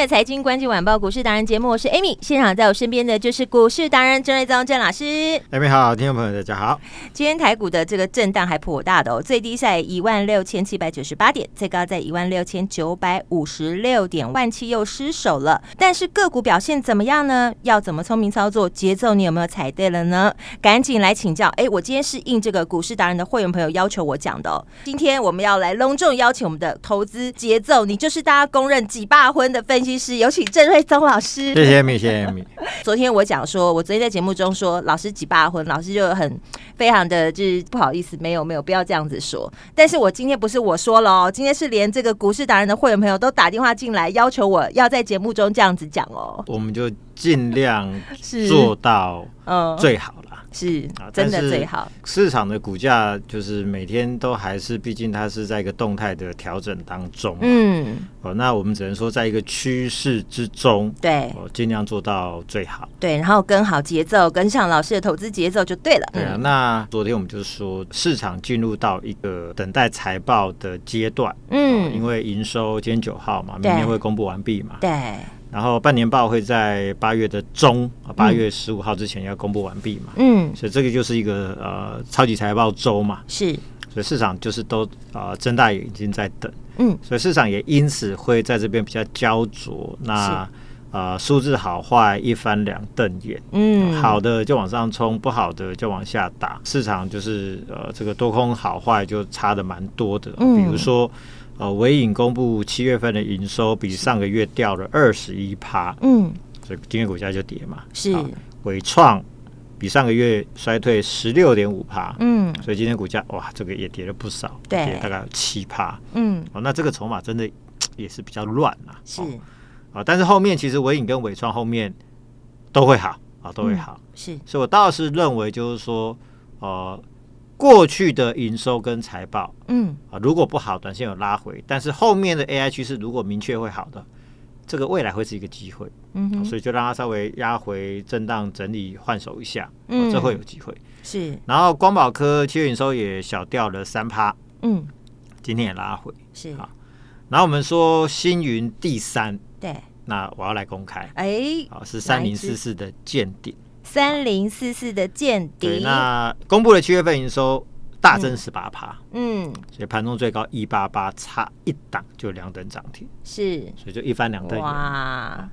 的财经关键晚报股市达人节目，我是 Amy，现场在我身边的就是股市达人郑瑞宗郑老师。Amy 好，听众朋友大家好。今天台股的这个震荡还颇大的哦，最低在一万六千七百九十八点，最高在一万六千九百五十六点，万七又失守了。但是个股表现怎么样呢？要怎么聪明操作？节奏你有没有踩对了呢？赶紧来请教。哎，我今天是应这个股市达人的会员朋友要求我讲的哦。今天我们要来隆重邀请我们的投资节奏，你就是大家公认几霸婚的分析师，有请郑瑞宗老师。谢谢米，谢谢米。昨天我讲说，我昨天在节目中说老师几把婚，老师就很非常的就是不好意思，没有没有，不要这样子说。但是我今天不是我说了哦，今天是连这个股市达人的会员朋友都打电话进来，要求我要在节目中这样子讲哦。我们就尽量 做到嗯最好了。是真的最好。市场的股价就是每天都还是，毕竟它是在一个动态的调整当中。嗯，哦，那我们只能说在一个趋势之中，对，哦，尽量做到最好。对，然后跟好节奏，跟上老师的投资节奏就对了。对啊，那昨天我们就是说，市场进入到一个等待财报的阶段。嗯，因为营收今天九号嘛，明天会公布完毕嘛。对。然后半年报会在八月的中，八月十五号之前要公布完毕嘛。嗯，所以这个就是一个呃超级财报周嘛。是，所以市场就是都啊睁大眼睛在等。嗯，所以市场也因此会在这边比较焦灼。那啊数字好坏一翻两瞪眼。嗯，好的就往上冲，不好的就往下打。市场就是呃这个多空好坏就差的蛮多的。嗯，比如说。呃，纬颖公布七月份的营收比上个月掉了二十一趴，嗯，所以今天股价就跌嘛。是，纬创比上个月衰退十六点五趴，嗯，所以今天股价哇，这个也跌了不少，对，跌大概有七趴，嗯，哦，那这个筹码真的也是比较乱啊。是，啊，但是后面其实纬颖跟伟创后面都会好啊，都会好，是，所以我倒是认为就是说，呃。过去的营收跟财报，嗯。啊，如果不好，短线有拉回，但是后面的 AI 趋势如果明确会好的，这个未来会是一个机会，嗯哼，所以就让它稍微压回震荡整理换手一下，嗯，这会有机会。是。然后光宝科七月营收也小掉了三趴，嗯，今天也拉回是。好。然后我们说星云第三，对，那我要来公开，哎，好是三零四四的见顶。三零四四的见底，对，那公布了七月份营收大增十八趴，嗯，所以盘中最高一八八，差一档就两等涨停，是，所以就一翻两瞪眼。哇。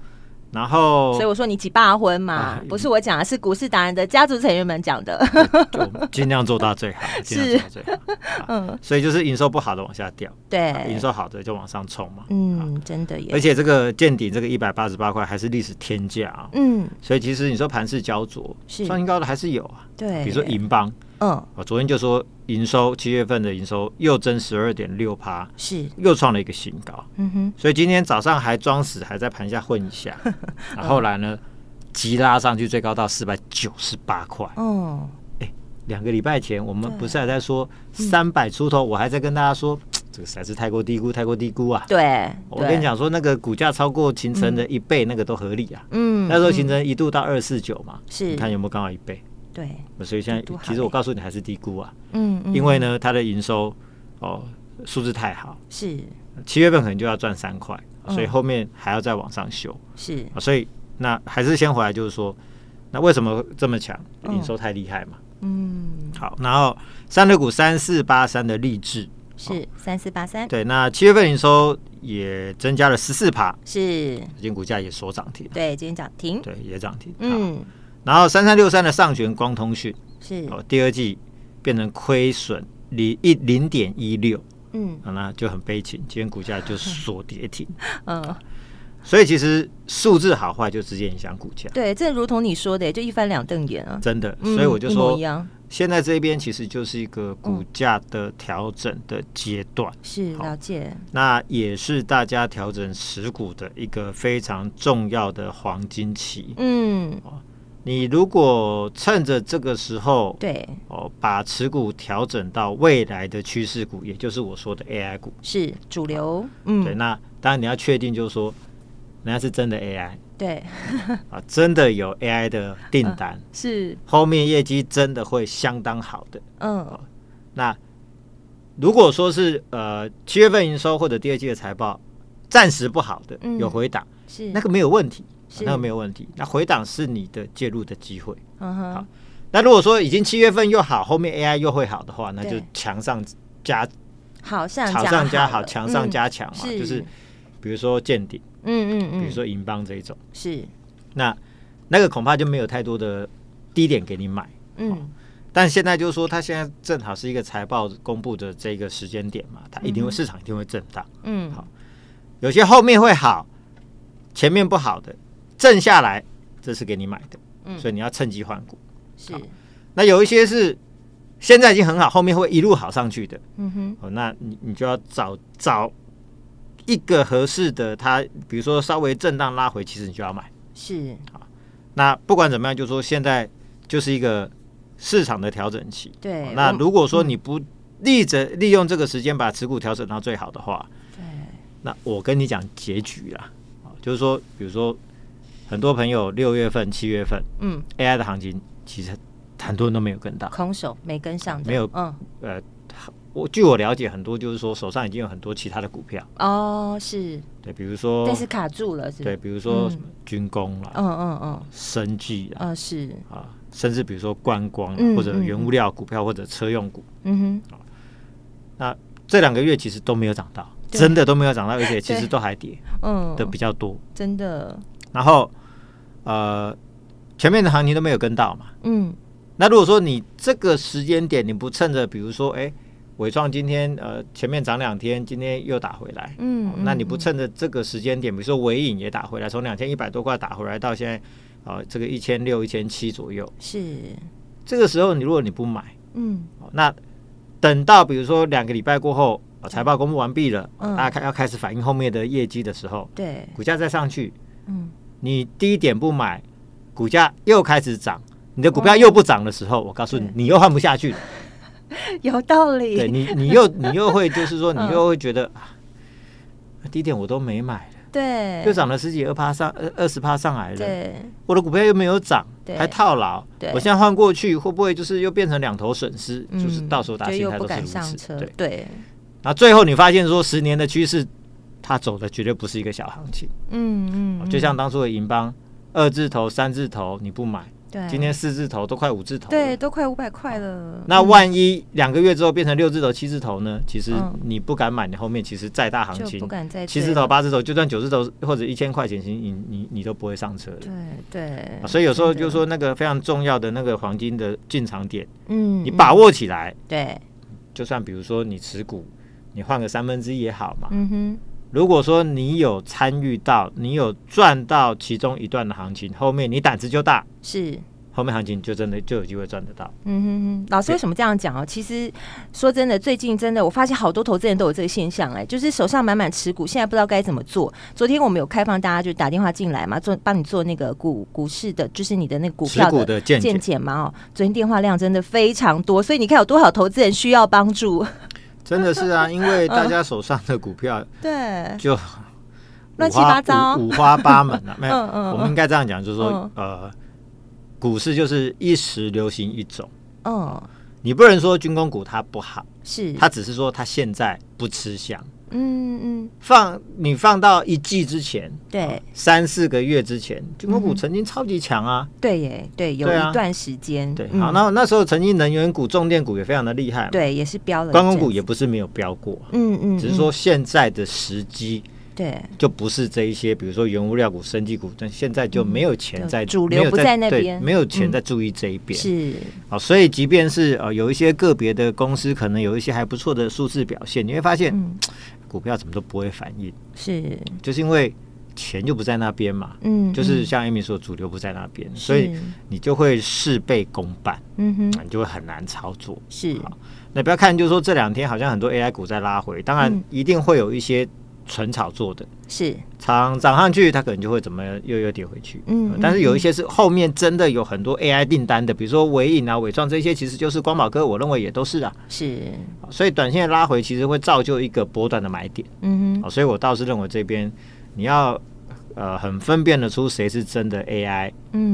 然后，所以我说你几霸婚嘛，啊、不是我讲的，是股市达人的家族成员们讲的，就尽量做到最好，尽量做到最好。嗯，所以就是营收不好的往下掉，对，营收好的就往上冲嘛。嗯，真的耶。而且这个见顶这个一百八十八块还是历史天价啊。嗯，所以其实你说盘势焦灼，是创新高的还是有啊。对，比如说银邦。嗯，我昨天就说营收七月份的营收又增十二点六趴，是又创了一个新高。嗯哼，所以今天早上还装死，还在盘下混一下，然后，来呢，急拉上去，最高到四百九十八块。哦，哎，两个礼拜前我们不是还在说三百出头，我还在跟大家说这个实在是太过低估，太过低估啊。对，我跟你讲说那个股价超过勤诚的一倍，那个都合理啊。嗯，那时候勤诚一度到二四九嘛，是，你看有没有刚好一倍？对，所以现在其实我告诉你还是低估啊，嗯，因为呢，它的营收哦数字太好，是。七月份可能就要赚三块，所以后面还要再往上修，是，所以那还是先回来，就是说，那为什么这么强？营收太厉害嘛，嗯，好，然后三六股三四八三的励志是三四八三，对，那七月份营收也增加了十四趴，是，今天股价也锁涨停，对，今天涨停，对，也涨停，嗯。然后三三六三的上旋光通讯是哦，第二季变成亏损零一零点一六，嗯，那就很悲情，今天股价就锁跌停，嗯，所以其实数字好坏就直接影响股价。对，这如同你说的，就一翻两瞪眼啊。真的，所以我就说，现在这边其实就是一个股价的调整的阶段。是了解。那也是大家调整持股的一个非常重要的黄金期。嗯。你如果趁着这个时候，对哦，把持股调整到未来的趋势股，也就是我说的 AI 股，是主流。嗯，对。那当然你要确定，就是说，人家是真的 AI，对 啊，真的有 AI 的订单，啊、是后面业绩真的会相当好的。嗯，哦、那如果说是呃七月份营收或者第二季的财报暂时不好的，嗯、有回档，是那个没有问题。那个没有问题，那回档是你的介入的机会。嗯哼。好，那如果说已经七月份又好，后面 AI 又会好的话，那就强上加好上好上加好，强上加强嘛。就是比如说见顶，嗯嗯嗯，比如说银邦这一种，是。那那个恐怕就没有太多的低点给你买。嗯。但现在就是说，它现在正好是一个财报公布的这个时间点嘛，它一定会市场一定会震荡。嗯。好，有些后面会好，前面不好的。正下来，这是给你买的，嗯，所以你要趁机换股。是，那有一些是现在已经很好，后面会一路好上去的，嗯哼，哦，那你你就要找找一个合适的，它比如说稍微震荡拉回，其实你就要买。是，好，那不管怎么样，就是说现在就是一个市场的调整期。对，那如果说你不立着利用这个时间把持股调整到最好的话，对，那我跟你讲结局啦，就是说，比如说。很多朋友六月份、七月份，嗯，AI 的行情其实很多人都没有跟到，空手没跟上，没有，嗯，呃，我据我了解，很多就是说手上已经有很多其他的股票，哦，是，对，比如说，但是卡住了，是，对，比如说什么军工啦，嗯嗯嗯，生技啊，是。啊，甚至比如说观光或者原物料股票或者车用股，嗯哼，那这两个月其实都没有涨到，真的都没有涨到，而且其实都还跌，嗯，的比较多，真的。然后，呃，前面的行情都没有跟到嘛。嗯。那如果说你这个时间点你不趁着，比如说，哎，伟创今天呃前面涨两天，今天又打回来。嗯。那你不趁着这个时间点，比如说尾影也打回来，从两千一百多块打回来到现在，啊、呃，这个一千六、一千七左右。是。这个时候你如果你不买，嗯，那等到比如说两个礼拜过后，财报公布完毕了，嗯、大家开要开始反映后面的业绩的时候，对，股价再上去。嗯，你低点不买，股价又开始涨，你的股票又不涨的时候，我告诉你，你又换不下去了。有道理。对你，你又你又会就是说，你又会觉得低点我都没买，对，又涨了十几二趴上二二十趴上来了，对，我的股票又没有涨，还套牢，我现在换过去会不会就是又变成两头损失？就是到时候大家心态都是如此，对。对。那最后你发现说十年的趋势。他走的绝对不是一个小行情，嗯嗯，嗯，就像当初的银邦，二字头、三字头你不买，对，今天四字头都快五字头，对，都快五百块了。那万一两个月之后变成六字头、七字头呢？其实你不敢买，你后面其实再大行情，不敢再七字头、八字头，就算九字头或者一千块钱，你你你都不会上车的。对对，所以有时候就是说那个非常重要的那个黄金的进场点，嗯，你把握起来，对，就算比如说你持股，你换个三分之一也好嘛，嗯哼。如果说你有参与到，你有赚到其中一段的行情，后面你胆子就大，是后面行情就真的就有机会赚得到。嗯哼哼，老师为什么这样讲哦？其实说真的，最近真的我发现好多投资人都有这个现象，哎，就是手上满满持股，现在不知道该怎么做。昨天我们有开放大家就打电话进来嘛，做帮你做那个股股市的，就是你的那个股票的见解嘛。哦，昨天电话量真的非常多，所以你看有多少投资人需要帮助。真的是啊，因为大家手上的股票对就乱七八糟、五花八门啊。没有，我们应该这样讲，就是说，呃，股市就是一时流行一种。嗯，你不能说军工股它不好，是它只是说它现在不吃香。嗯嗯，放你放到一季之前，对，三四个月之前，军工股曾经超级强啊，对耶，对，有一段时间，对，好，那那时候曾经能源股、重电股也非常的厉害，对，也是飙了，观光股也不是没有飙过，嗯嗯，只是说现在的时机，对，就不是这一些，比如说原物料股、生技股，但现在就没有钱在主流不在那边，没有钱在注意这一边，是，好，所以即便是呃有一些个别的公司，可能有一些还不错的数字表现，你会发现。股票怎么都不会反应，是，就是因为钱就不在那边嘛，嗯，就是像 Amy 说，主流不在那边，所以你就会事倍功半，嗯哼，你就会很难操作。是，那不要看，就是说这两天好像很多 AI 股在拉回，当然一定会有一些纯炒作的，是。涨涨上去，它可能就会怎么又又跌回去，嗯，但是有一些是后面真的有很多 AI 订单的，比如说伟影啊、伟创这些，其实就是光宝哥，我认为也都是啊，是，所以短线拉回其实会造就一个波段的买点，嗯哼，所以我倒是认为这边。你要呃很分辨得出谁是真的 AI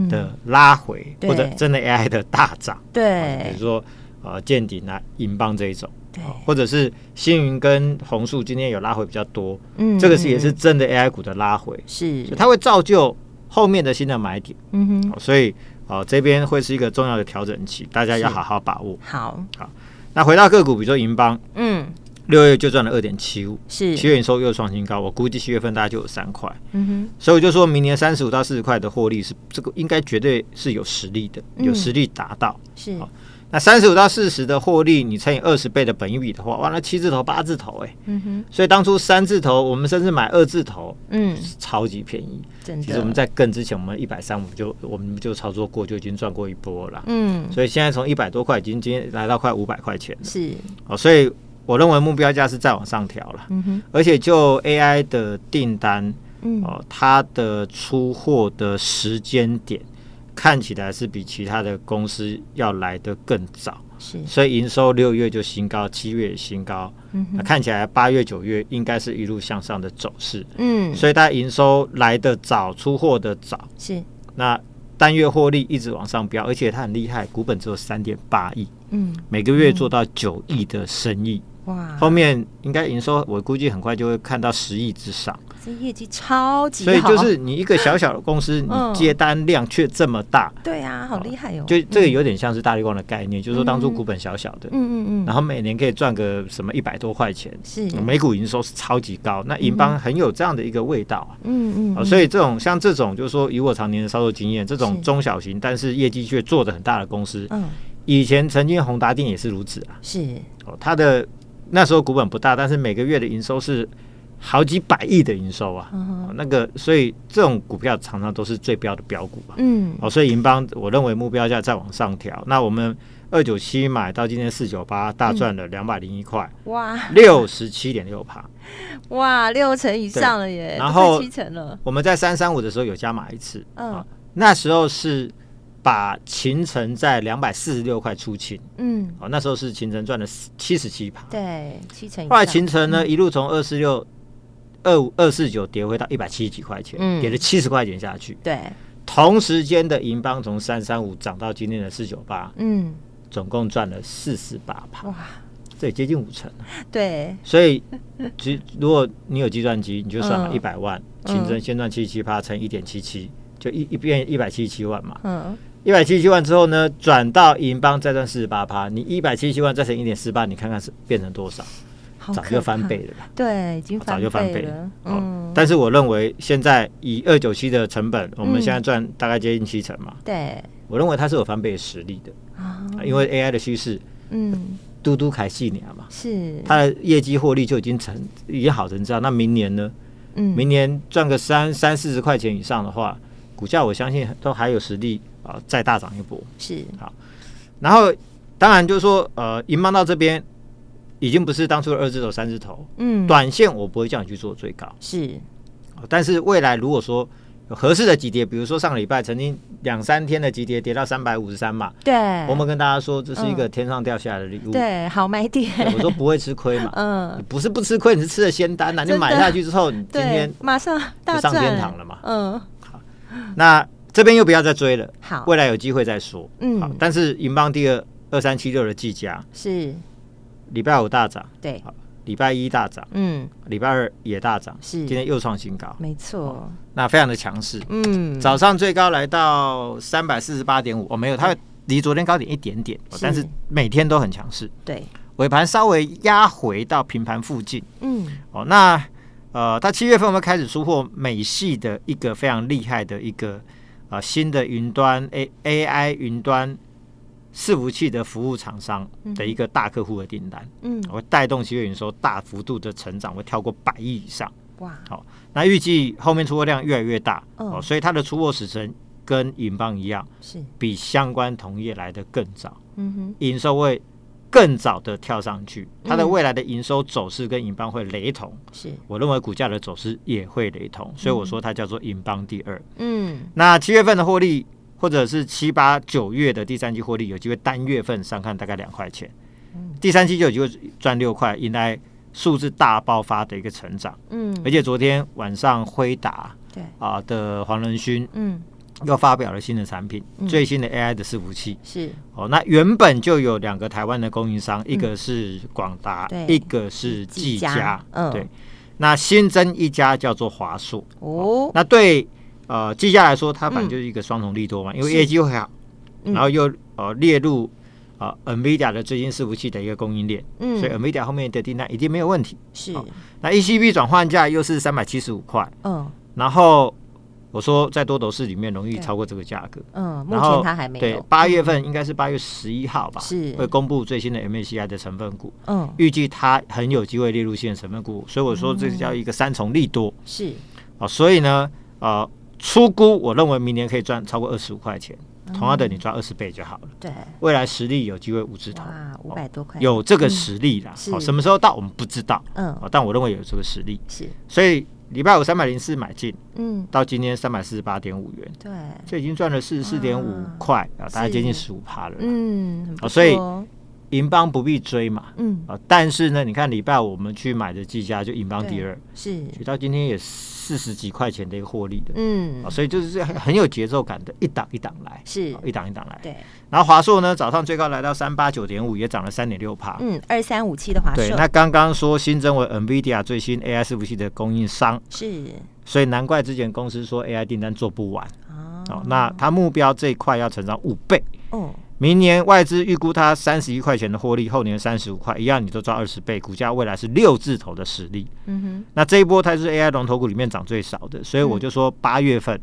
的拉回，嗯、或者真的 AI 的大涨，对，比如说呃见顶啊、银邦这一种，对，或者是星云跟红树今天有拉回比较多，嗯，这个是也是真的 AI 股的拉回，是，它会造就后面的新的买点，嗯哼，所以呃这边会是一个重要的调整期，大家要好好把握。好，好，那回到个股，比如说银邦，嗯。六月就赚了二点七五，是。七月营收又创新高，我估计七月份大概就有三块，嗯哼，所以我就说明年三十五到四十块的获利是这个应该绝对是有实力的，嗯、有实力达到。是。那三十五到四十的获利，你乘以二十倍的本益比的话，哇，那七字头八字头哎、欸，嗯哼，所以当初三字头我们甚至买二字头，嗯，超级便宜，真的。其实我们在更之前，我们一百三我们就我们就操作过，就已经赚过一波了，嗯，所以现在从一百多块已经今天来到快五百块钱了，是哦，所以。我认为目标价是再往上调了，嗯哼，而且就 AI 的订单，嗯，哦，它的出货的时间点看起来是比其他的公司要来得更早，是，所以营收六月就新高，七月也新高，嗯看起来八月九月应该是一路向上的走势，嗯，所以它营收来得早，出货的早，是，那单月获利一直往上飙，而且它很厉害，股本只有三点八亿，嗯，每个月做到九亿的生意。哇，后面应该营收，我估计很快就会看到十亿之上。这业绩超级好，所以就是你一个小小的公司，你接单量却这么大。对啊，好厉害哦！就这个有点像是大立光的概念，就是说当初股本小小的，嗯嗯嗯，然后每年可以赚个什么一百多块钱，是每股营收是超级高。那银邦很有这样的一个味道，嗯嗯，所以这种像这种就是说以我常年的操作经验，这种中小型但是业绩却做的很大的公司，嗯，以前曾经宏达电也是如此啊，是哦，它的。那时候股本不大，但是每个月的营收是好几百亿的营收啊。嗯、那个，所以这种股票常常都是最标的标股嘛。嗯，哦，所以银邦我认为目标价再往上调。那我们二九七买到今天四九八，大赚了两百零一块。哇，六十七点六趴。哇，六成以上了耶！然后七成了。我们在三三五的时候有加码一次。嗯、哦，那时候是。把秦城在两百四十六块出清，嗯，哦，那时候是秦城赚了七十七趴，对，七成。后来秦城呢，一路从二四六、二五、二四九跌回到一百七十几块钱，嗯，跌了七十块钱下去，对。同时间的银邦从三三五涨到今天的四九八，嗯，总共赚了四十八趴，哇，这也接近五成，对。所以，其实如果你有计算机，你就算了一百万，秦城先赚七十七趴乘一点七七，就一一变一百七十七万嘛，嗯。一百七十七万之后呢，转到银邦再赚四十八趴，你一百七十七万再乘一点四八，你看看是变成多少？早就翻倍了吧？对，已经早就翻倍了。嗯，但是我认为现在以二九七的成本，我们现在赚大概接近七成嘛。对，我认为它是有翻倍实力的啊，因为 AI 的趋势，嗯，嘟嘟开细年嘛，是它的业绩获利就已经成已经好成这样，那明年呢？嗯，明年赚个三三四十块钱以上的话，股价我相信都还有实力。啊，再大涨一波是。好，然后当然就是说，呃，银邦到这边已经不是当初的二字头、三字头，嗯，短线我不会叫你去做最高，是，但是未来如果说有合适的急跌，比如说上个礼拜曾经两三天的急跌跌到三百五十三嘛，对，我们跟大家说这是一个天上掉下来的礼物，对，好买点，我说不会吃亏嘛，嗯，不是不吃亏，你是吃了仙丹呐，你买下去之后，你今天马上就上天堂了嘛，嗯，好，那。这边又不要再追了，好，未来有机会再说。嗯，好，但是银邦第二二三七六的计价是。礼拜五大涨，对，好，礼拜一大涨，嗯，礼拜二也大涨，是，今天又创新高，没错，那非常的强势，嗯，早上最高来到三百四十八点五，哦，没有，它离昨天高点一点点，但是每天都很强势，对，尾盘稍微压回到平盘附近，嗯，哦，那呃，它七月份我们开始出货美系的一个非常厉害的一个。啊，新的云端 A A I 云端伺服器的服务厂商的一个大客户的订单，嗯，会带动企业营收大幅度的成长，会跳过百亿以上，哇，好，那预计后面出货量越来越大，哦，所以它的出货时程跟银邦一样，是。比相关同业来的更早，嗯哼，营收会更早的跳上去，它的未来的营收走势跟银邦会雷同，是，我认为股价的走势也会雷同，所以我说它叫做银邦第二，嗯，那七月份的获利。或者是七八九月的第三季获利有机会单月份上看大概两块钱，第三季就有机会赚六块，迎来数字大爆发的一个成长。嗯，而且昨天晚上辉达对。啊的黄仁勋嗯又发表了新的产品，最新的 AI 的伺服器。是。哦，那原本就有两个台湾的供应商，一个是广达，一个是技嘉，嗯，对，那新增一家叫做华硕。哦，那对。呃，技嘉来说，它反正就是一个双重利多嘛，嗯、因为业绩会好，嗯、然后又呃列入呃 NVIDIA 的最新伺服器的一个供应链，嗯，所以 NVIDIA 后面的订单一定没有问题。是，哦、那 ECB 转换价又是三百七十五块，嗯，然后我说在多头市里面容易超过这个价格，嗯，目前它还没有。对，八月份应该是八月十一号吧，是。会公布最新的 MACI 的成分股，嗯，预计它很有机会列入新的成分股，所以我说这叫一个三重利多，是，啊，所以呢，啊，出估，我认为明年可以赚超过二十五块钱，同样的你抓二十倍就好了。对，未来实力有机会五字头，五百多块，有这个实力啦。好，什么时候到我们不知道。嗯，但我认为有这个实力。是，所以礼拜五三百零四买进，嗯，到今天三百四十八点五元，对，这已经赚了四十四点五块啊，大概接近十五趴了。嗯，所以银邦不必追嘛。嗯，啊，但是呢，你看礼拜我们去买的技嘉就银邦第二，是，到今天也。四十几块钱的一个获利的，嗯，所以就是很很有节奏感的，一档一档来，是。一档一档来，对。然后华硕呢，早上最高来到三八九点五，也涨了三点六帕，嗯，二三五七的华硕。对，那刚刚说新增为 NVIDIA 最新 AI 伺服器的供应商，是，所以难怪之前公司说 AI 订单做不完，哦，那它目标这一块要成长五倍，哦。明年外资预估它三十一块钱的获利，后年三十五块，一样你都赚二十倍，股价未来是六字头的实力。嗯哼，那这一波它是 AI 龙头股里面涨最少的，所以我就说八月份，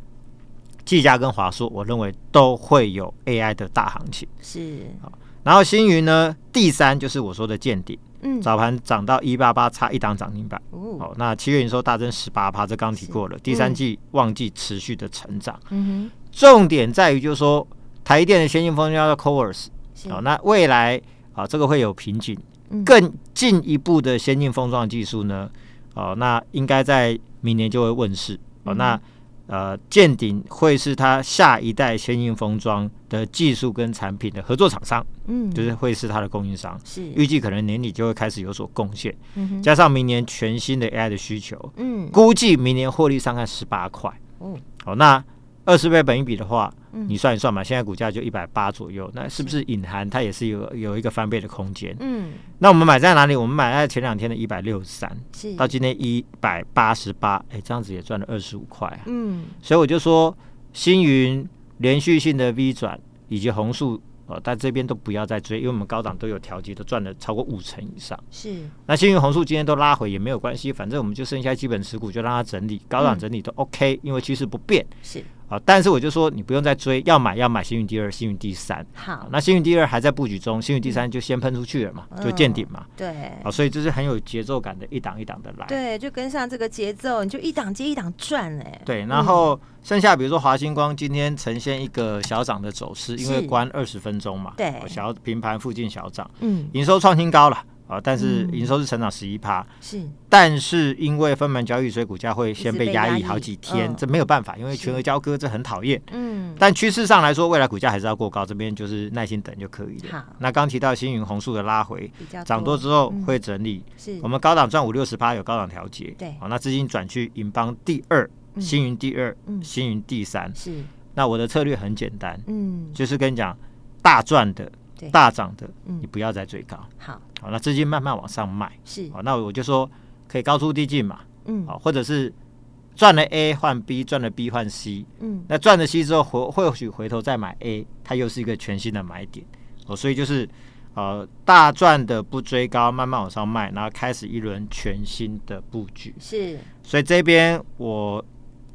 技嘉跟华硕，我认为都会有 AI 的大行情。是，好，然后星云呢，第三就是我说的见顶，嗯，早盘涨到一八八，差一档涨停板。哦，好，那七月营收大增十八趴，这刚提过了，第三季旺季持续的成长。嗯哼，重点在于就是说。台电的先进封装叫 CoWoS，好，那未来啊，这个会有瓶颈，更进一步的先进封装技术呢，哦，那应该在明年就会问世，哦，那呃，见顶会是它下一代先进封装的技术跟产品的合作厂商，嗯，就是会是它的供应商，是。预计可能年底就会开始有所贡献，加上明年全新的 AI 的需求，嗯，估计明年获利上看十八块，嗯，好，那二十倍本一比的话。你算一算嘛，现在股价就一百八左右，那是不是隐含它也是有有一个翻倍的空间？嗯，那我们买在哪里？我们买在前两天的一百六十三，到今天一百八十八，哎，这样子也赚了二十五块。啊嗯，所以我就说，星云连续性的 V 转以及红树。哦，但这边都不要再追，因为我们高档都有调节，都赚了超过五成以上。是，那幸运红树今天都拉回也没有关系，反正我们就剩下基本持股，就让它整理，高档整理都 OK，嗯，因为趋势不变。是。啊！但是我就说，你不用再追，要买要买幸运第二、幸运第三。好，那幸运第二还在布局中，幸运第三就先喷出去了嘛，就见顶嘛。对。啊，所以这是很有节奏感的，一档一档的来。对，就跟上这个节奏，你就一档接一档赚哎。对，然后剩下比如说华星光今天呈现一个小涨的走势，因为关二十分钟嘛。对。小平盘附近小涨，嗯，营收创新高了。啊，但是营收是成长十一趴，是，但是因为分盘交易，所以股价会先被压抑好几天，这没有办法，因为全额交割这很讨厌，嗯，但趋势上来说，未来股价还是要过高，这边就是耐心等就可以了。好，那刚提到星云红树的拉回，涨多之后会整理，是，我们高档赚五六十趴有高档调节，对，好，那资金转去银邦第二，星云第二，星云第三，是，那我的策略很简单，嗯，就是跟你讲大赚的。大涨的，你不要再追高。好，好，那资金慢慢往上卖。是，好，那我就说可以高出低进嘛。嗯，好，或者是赚了 A 换 B，赚了 B 换 C。嗯，那赚了 C 之后回或许回头再买 A，它又是一个全新的买点。哦，所以就是呃大赚的不追高，慢慢往上卖，然后开始一轮全新的布局。是，所以这边我。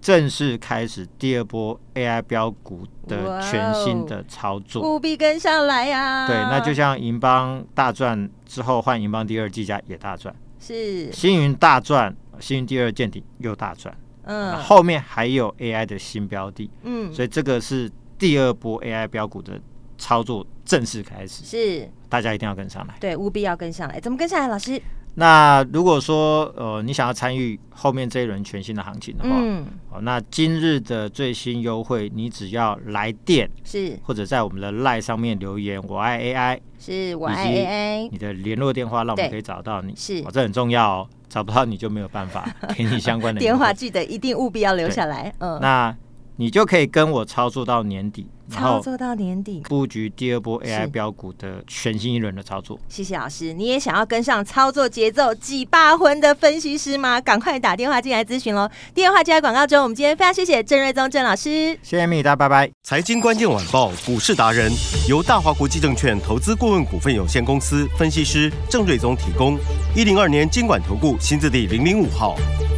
正式开始第二波 AI 标股的全新的操作，务必跟上来呀！对，那就像银邦大赚之后换银邦第二，季家也大赚，是。星云大赚星云第二见顶又大赚，嗯，后面还有 AI 的新标的，嗯，所以这个是第二波 AI 标股的操作正式开始，是。大家一定要跟上来，对，务必要跟上来，怎么跟上来，老师？那如果说呃你想要参与后面这一轮全新的行情的话，嗯，哦，那今日的最新优惠，你只要来电是。或者在我们的 LINE 上面留言，我爱 AI，是我爱 AI，你的联络电话让我们可以找到你，是，哦，这很重要哦，找不到你就没有办法 给你相关的 电话，记得一定务必要留下来，嗯，那你就可以跟我操作到年底。操作到年底，布局第二波 AI 标股的全新一轮的操作。谢谢老师，你也想要跟上操作节奏，几把魂的分析师吗？赶快打电话进来咨询喽！电话就在广告中。我们今天非常谢谢郑瑞宗郑老师，谢谢米达，拜拜。财经关键晚报股市达人由大华国际证券投资顾问股份有限公司分析师郑瑞宗提供。一零二年经管投顾新字第零零五号。